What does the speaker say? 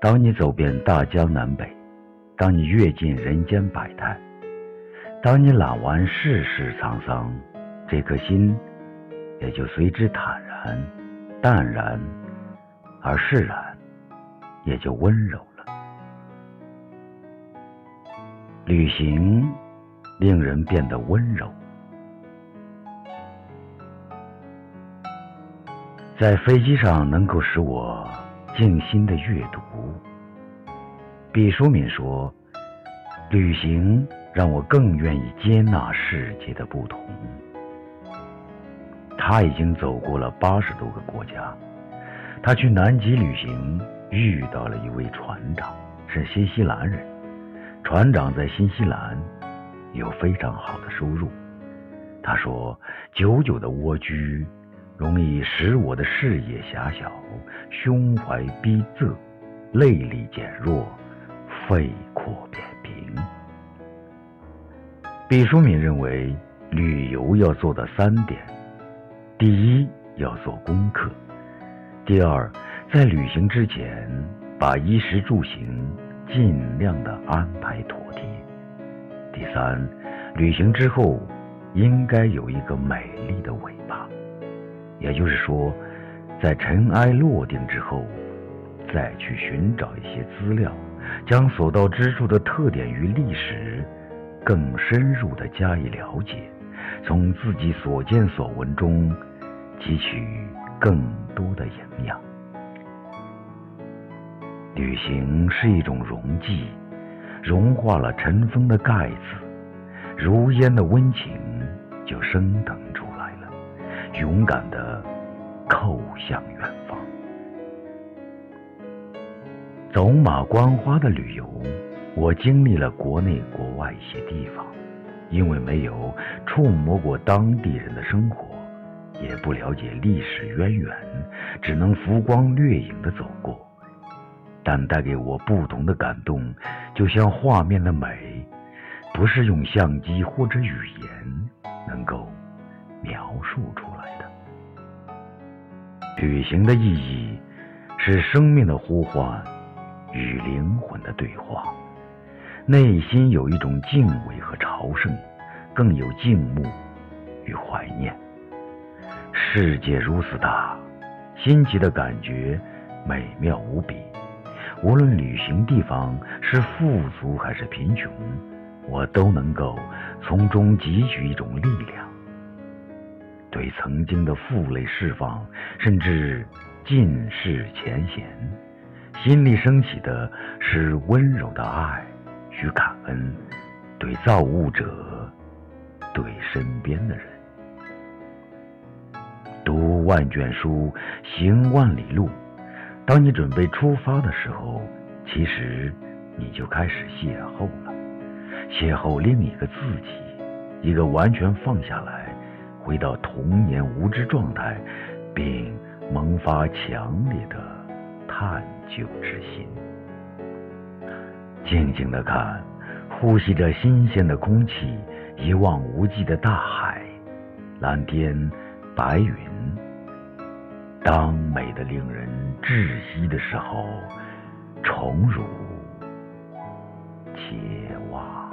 当你走遍大江南北，当你阅尽人间百态，当你览完世事沧桑，这颗心也就随之坦然、淡然，而释然也就温柔了。旅行令人变得温柔。在飞机上能够使我静心的阅读。毕淑敏说：“旅行让我更愿意接纳世界的不同。”他已经走过了八十多个国家。他去南极旅行，遇到了一位船长，是新西兰人。船长在新西兰有非常好的收入。他说：“久久的蜗居。”容易使我的视野狭小，胸怀逼仄，泪力减弱，肺阔扁平。毕淑敏认为，旅游要做的三点：第一，要做功课；第二，在旅行之前，把衣食住行尽量的安排妥帖；第三，旅行之后应该有一个美丽的尾。也就是说，在尘埃落定之后，再去寻找一些资料，将所到之处的特点与历史更深入的加以了解，从自己所见所闻中汲取更多的营养。旅行是一种溶剂，融化了尘封的盖子，如烟的温情就升腾出，勇敢的。叩向远方，走马观花的旅游，我经历了国内国外一些地方，因为没有触摸过当地人的生活，也不了解历史渊源，只能浮光掠影的走过。但带给我不同的感动，就像画面的美，不是用相机或者语言能够描述出。旅行的意义是生命的呼唤与灵魂的对话，内心有一种敬畏和朝圣，更有敬慕与怀念。世界如此大，新奇的感觉美妙无比。无论旅行地方是富足还是贫穷，我都能够从中汲取一种力量。对曾经的负累释放，甚至尽释前嫌，心里升起的是温柔的爱与感恩，对造物者，对身边的人。读万卷书，行万里路。当你准备出发的时候，其实你就开始邂逅了，邂逅另一个自己，一个完全放下来。回到童年无知状态，并萌发强烈的探究之心。静静的看，呼吸着新鲜的空气，一望无际的大海，蓝天白云。当美的令人窒息的时候，宠辱且忘。